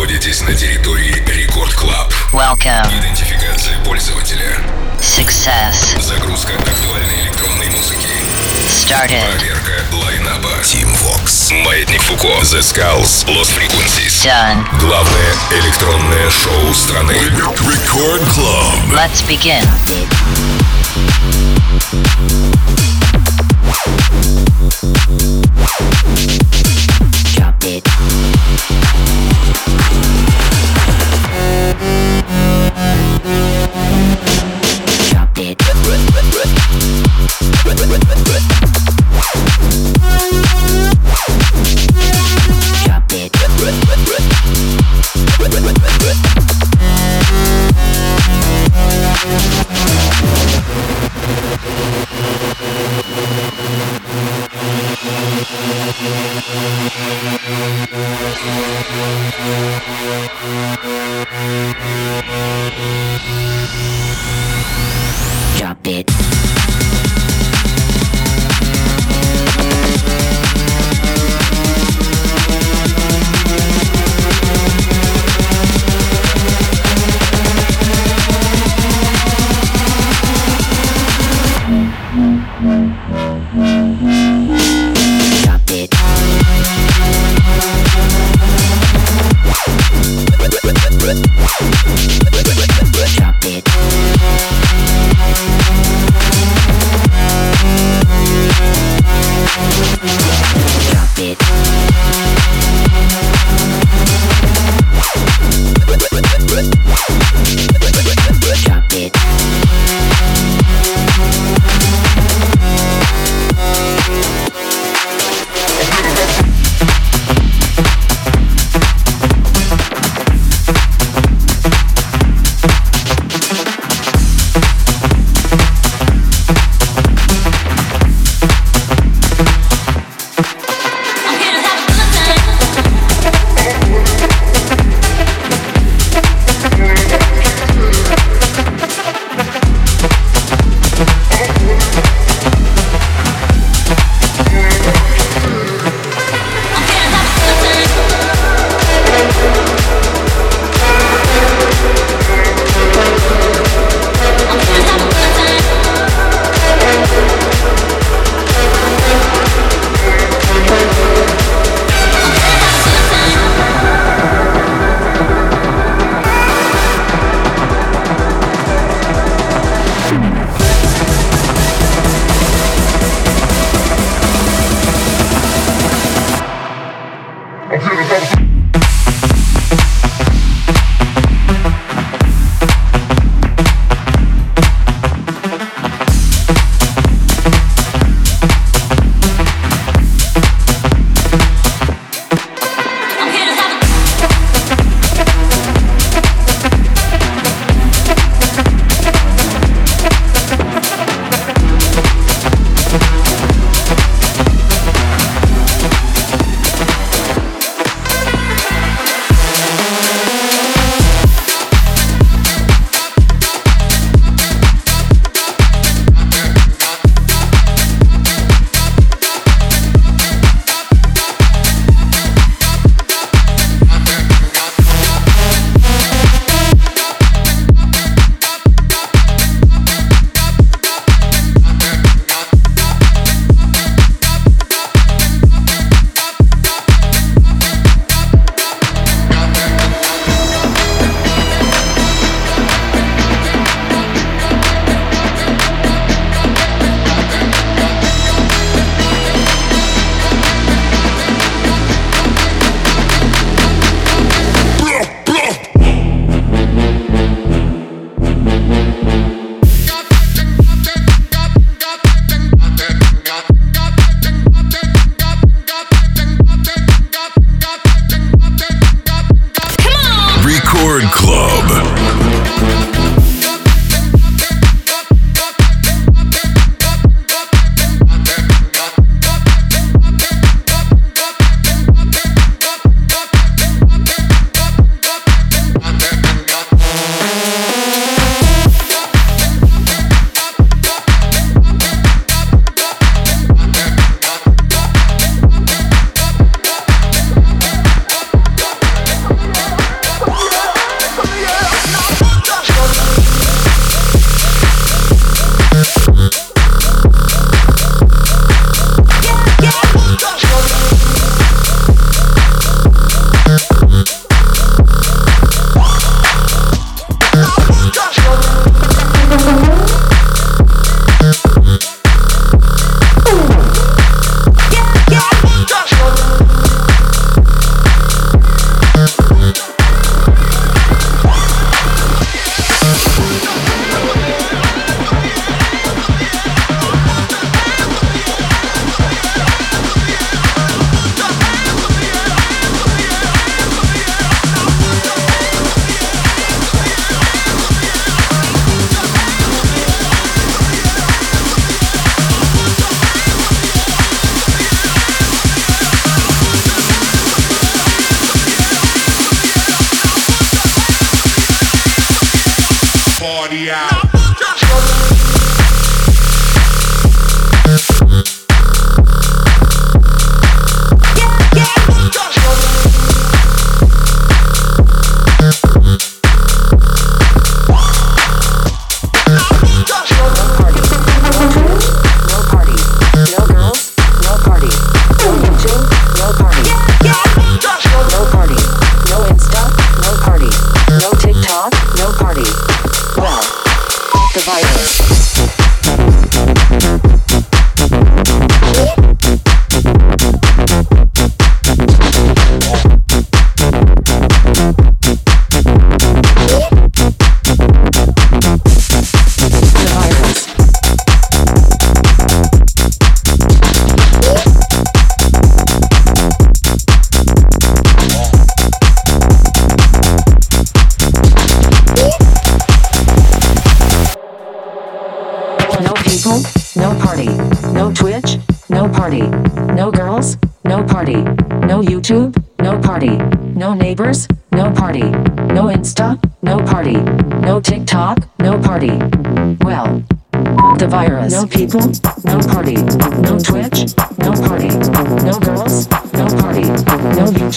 находитесь на территории Рекорд Клаб. Welcome. Идентификация пользователя. Success. Загрузка актуальной электронной музыки. Started. Проверка лайнаба. Team Vox. Маятник Фуко. The Skulls. Lost Frequencies. Done. Главное электронное шоу страны. Record Club. Let's begin.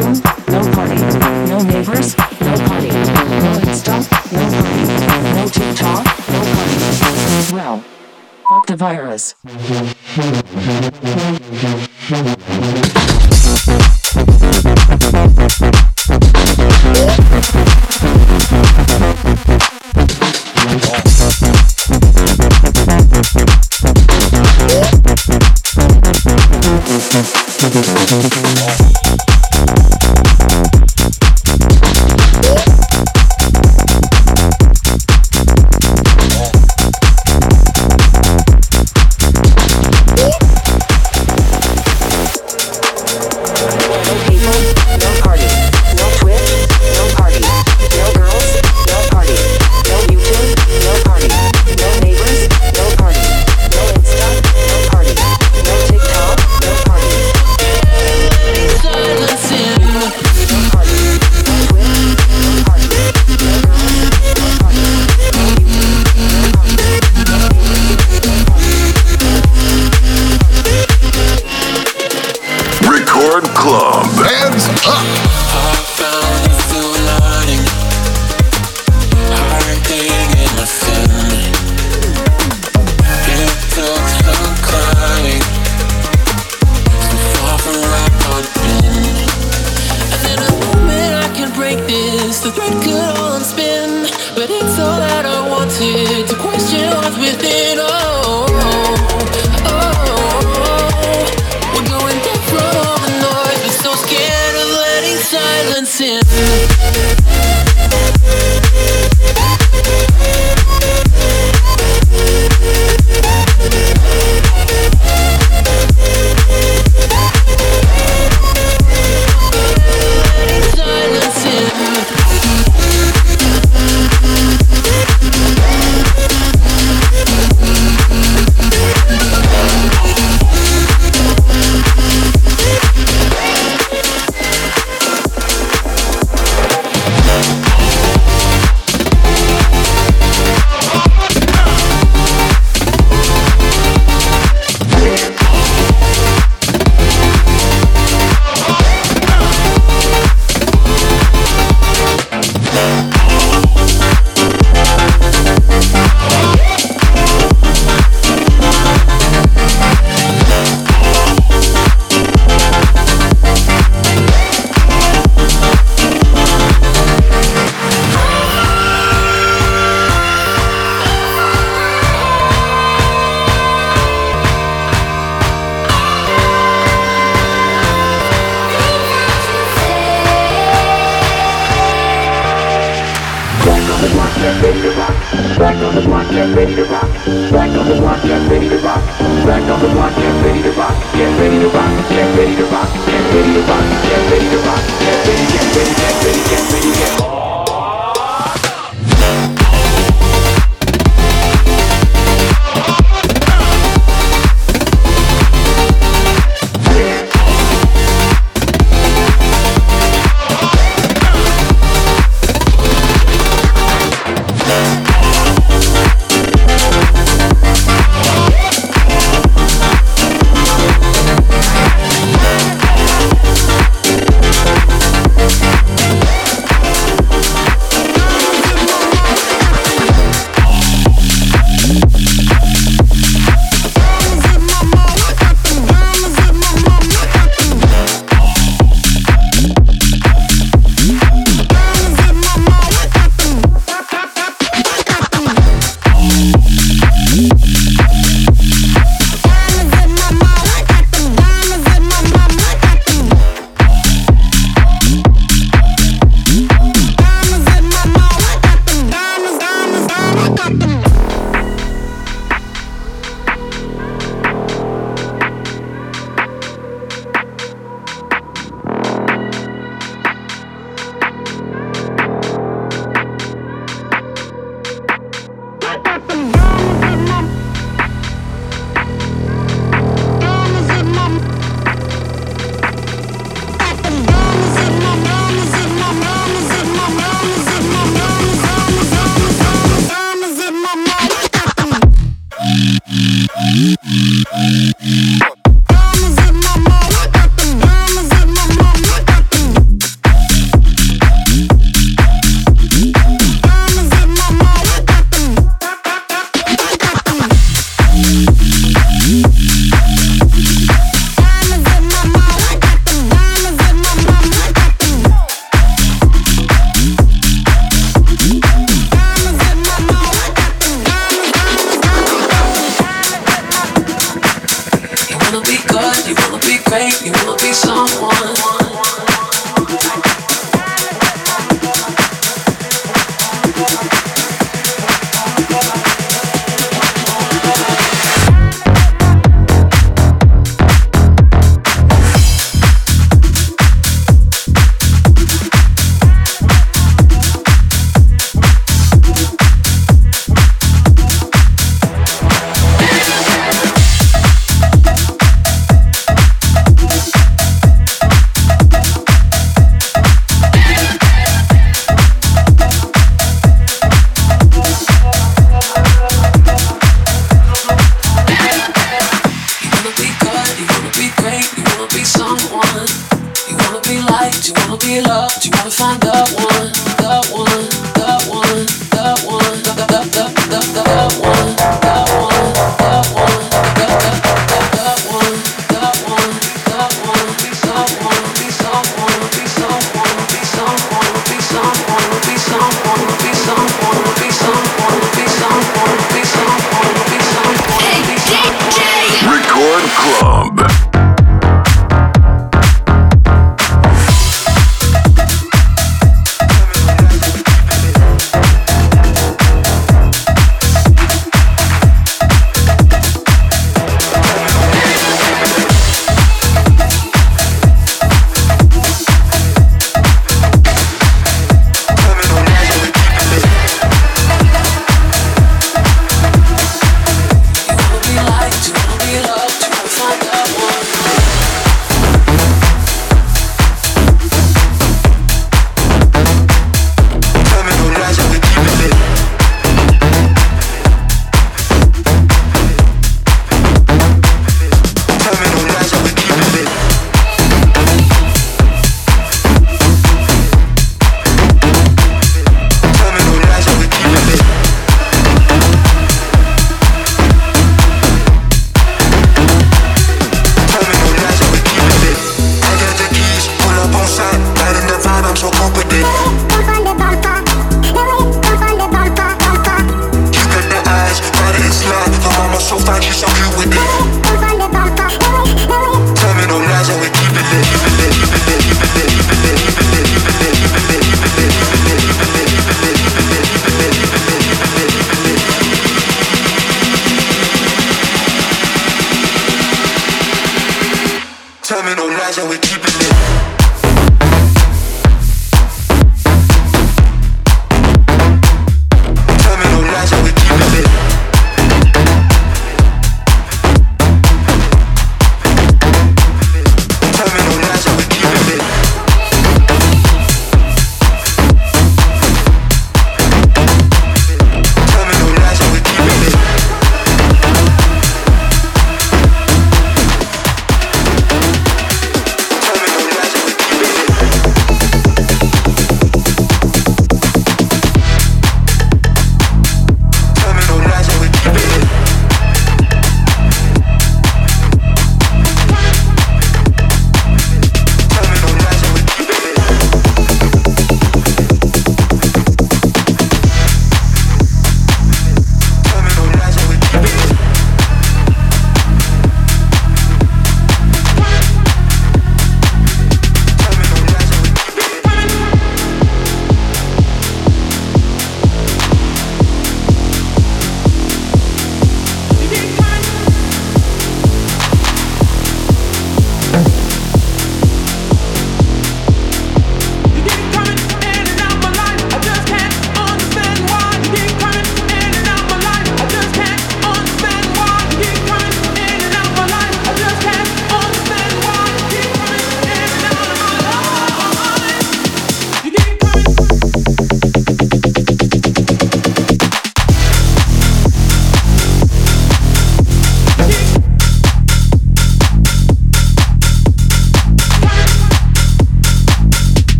shows, no party, no neighbors, no party, no Insta, no party, no TikTok, no party. Well, fuck the virus.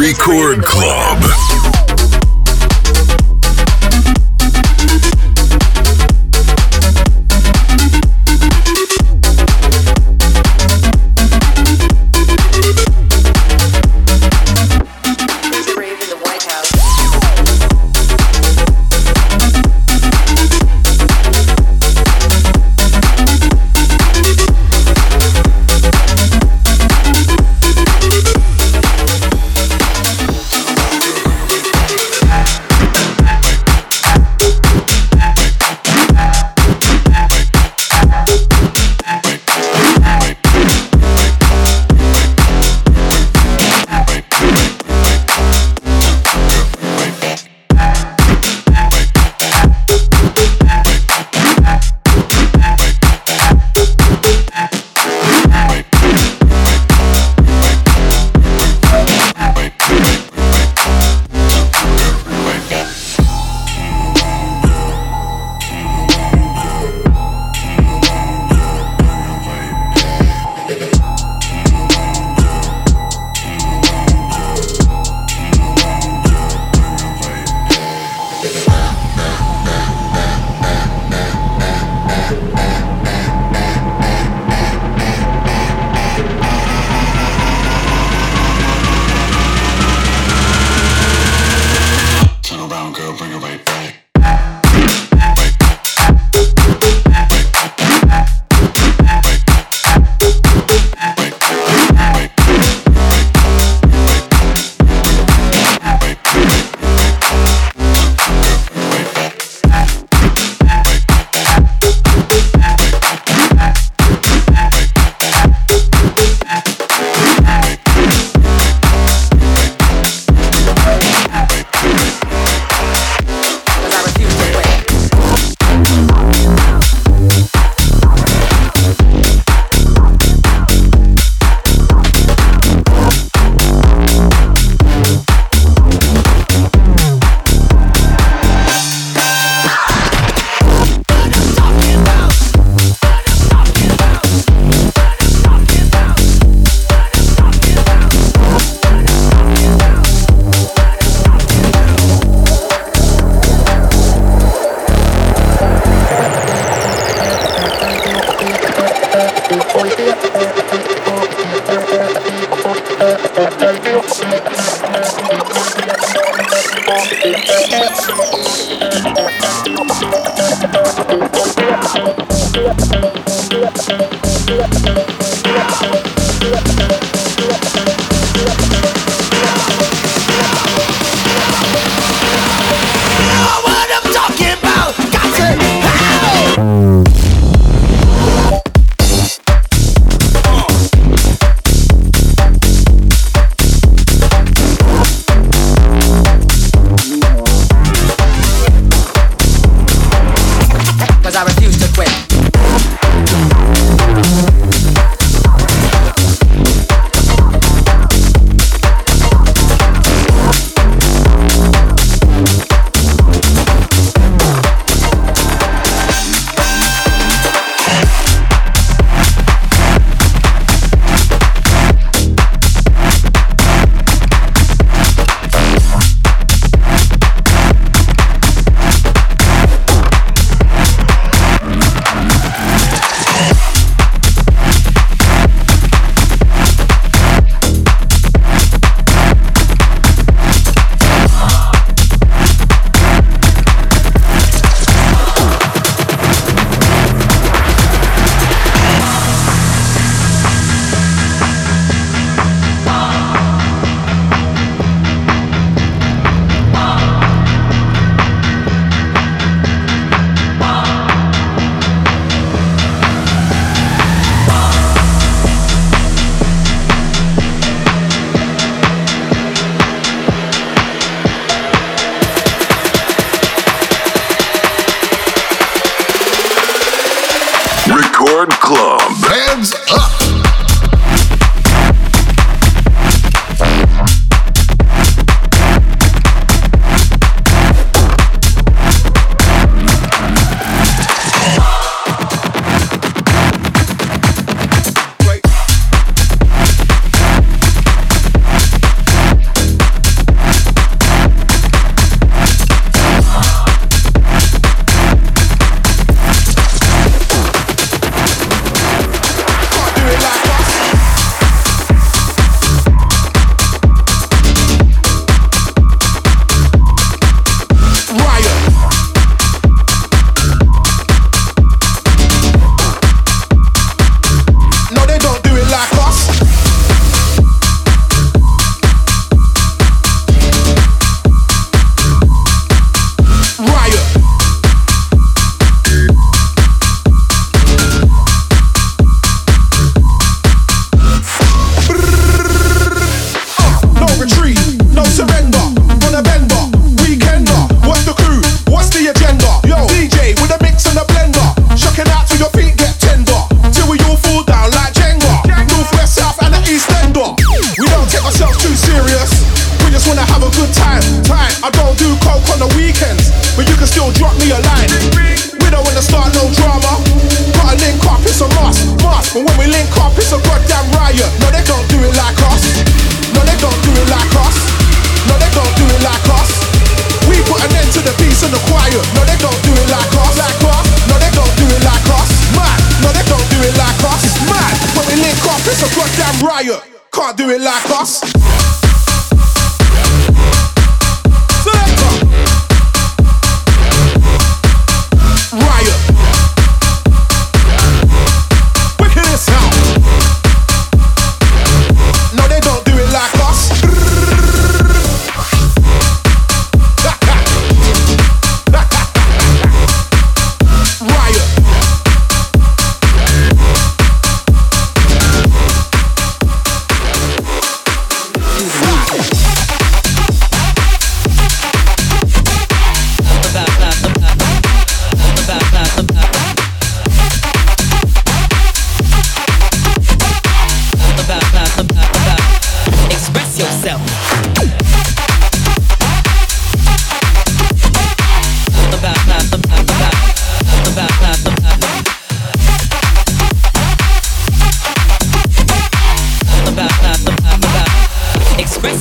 Record Club.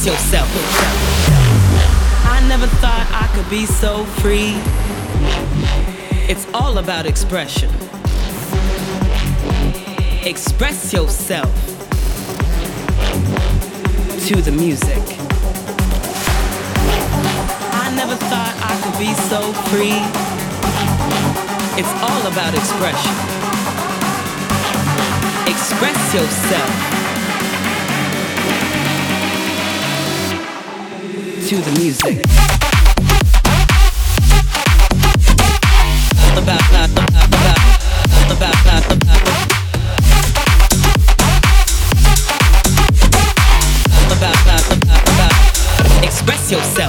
yourself. I never thought I could be so free. It's all about expression. Express yourself to the music. I never thought I could be so free. It's all about expression. Express yourself. to the music. Express yourself.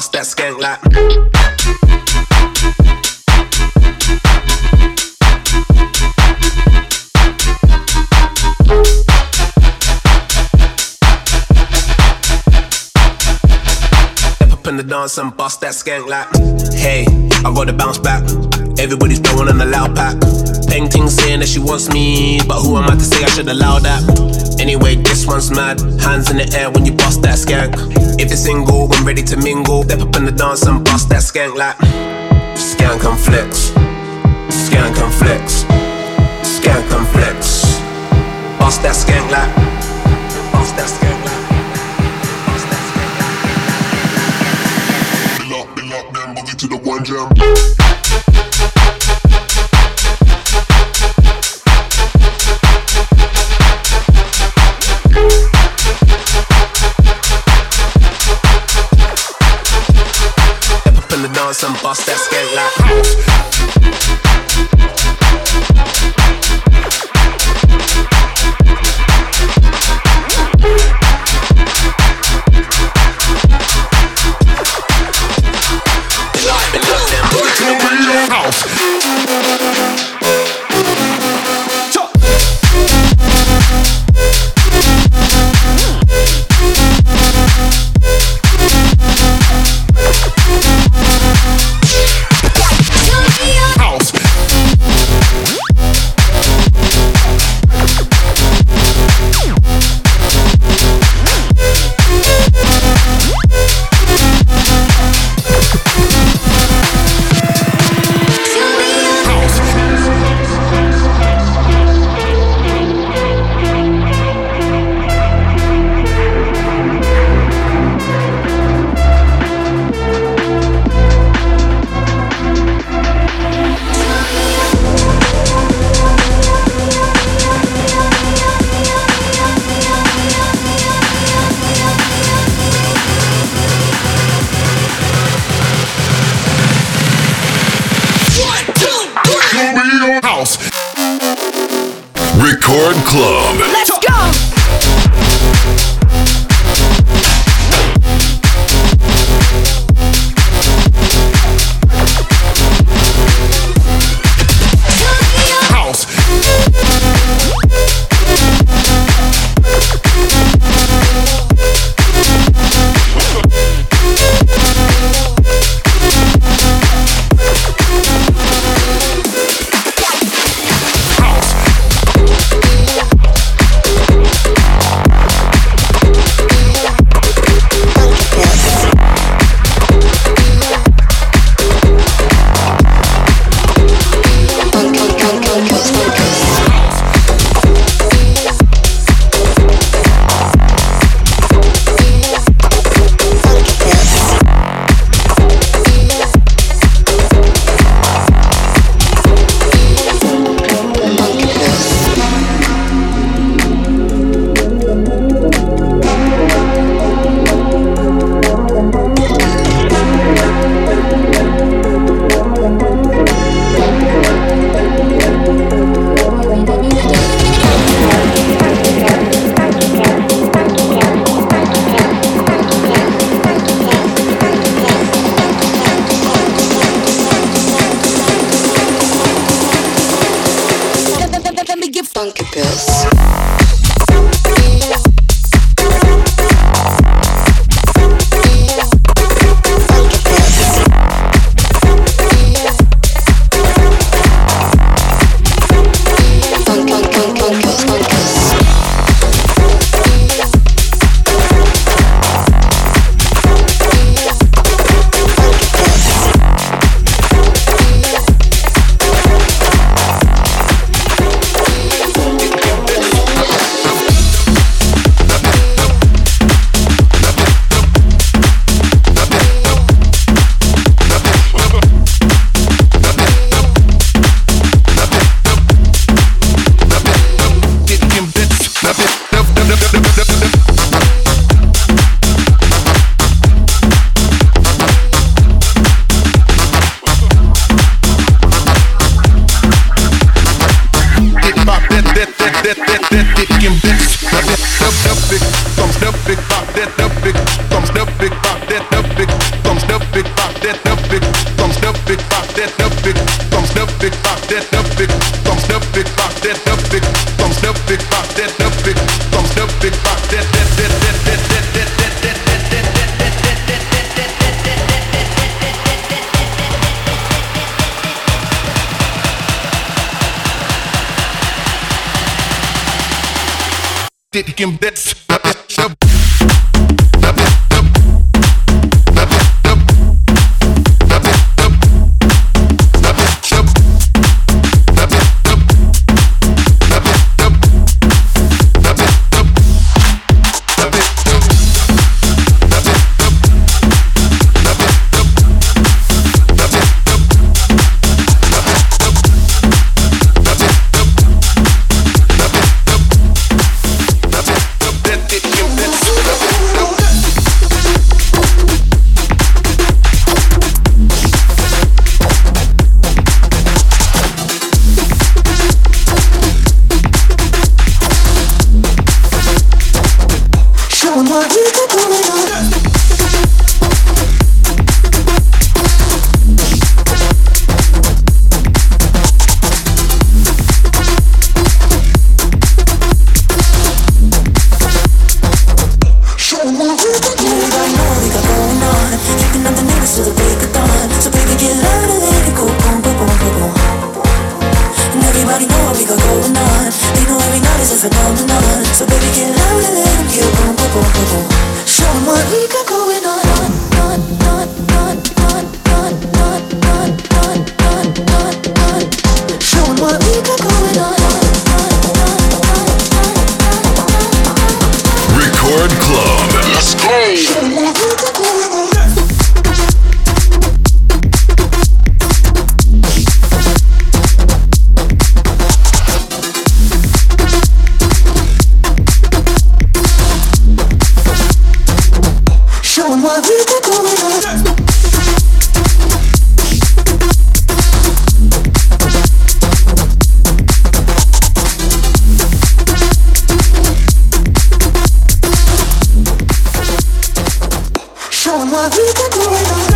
Bust that skank like. In the dance and bust that skank like. Hey, I gotta bounce back. Everybody's throwing on the loud pack. Painting saying that she wants me, but who am I to say I should allow that? Anyway, this one's mad. Hands in the air when you bust that skank. If you're single, I'm ready to mingle. Step up in the dance and bust that skank like. Skank and flex. Skank and flex. Skank and flex. Bust that skank like. Bust that skank like. To the one jam. Dance and bust that skank like. showing what we can.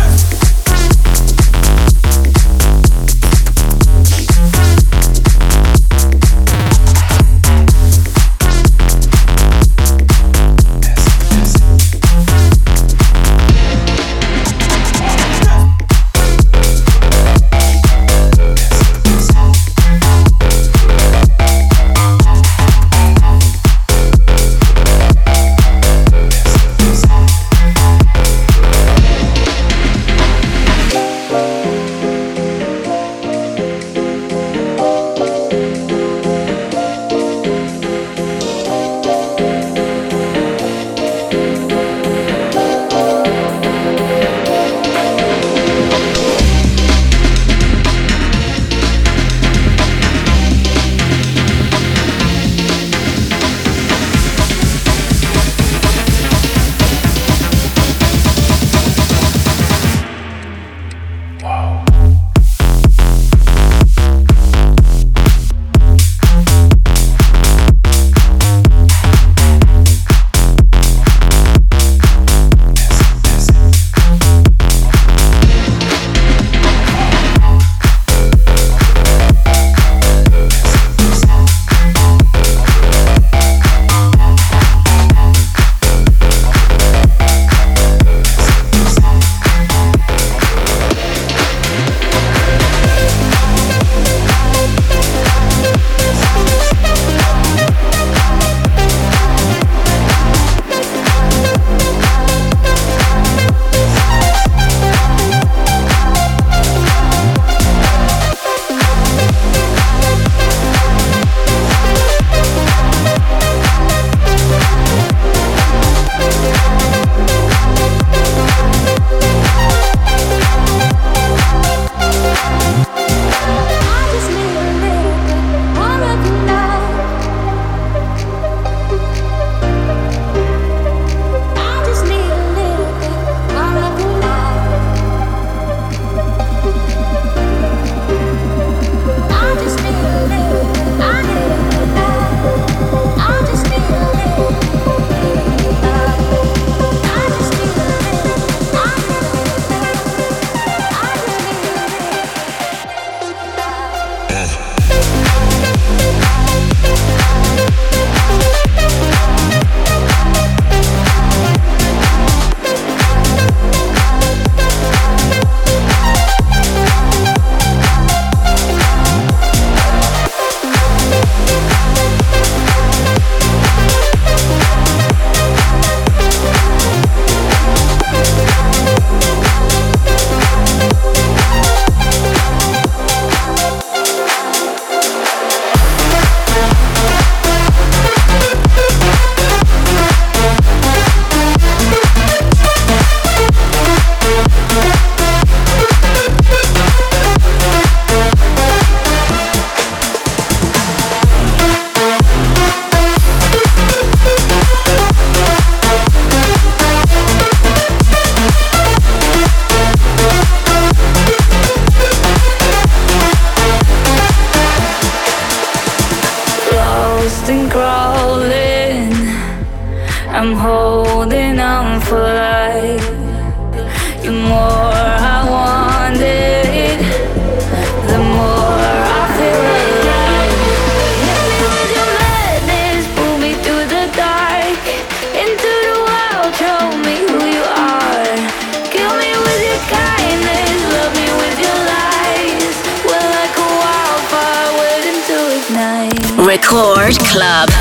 holding on for life. The more I want it, the more I feel alive. Hit me with your madness, pull me through the dark, into the wild, show me who you are. Kill me with your kindness, love me with your lies. We're like a wildfire waiting to ignite. Record Club.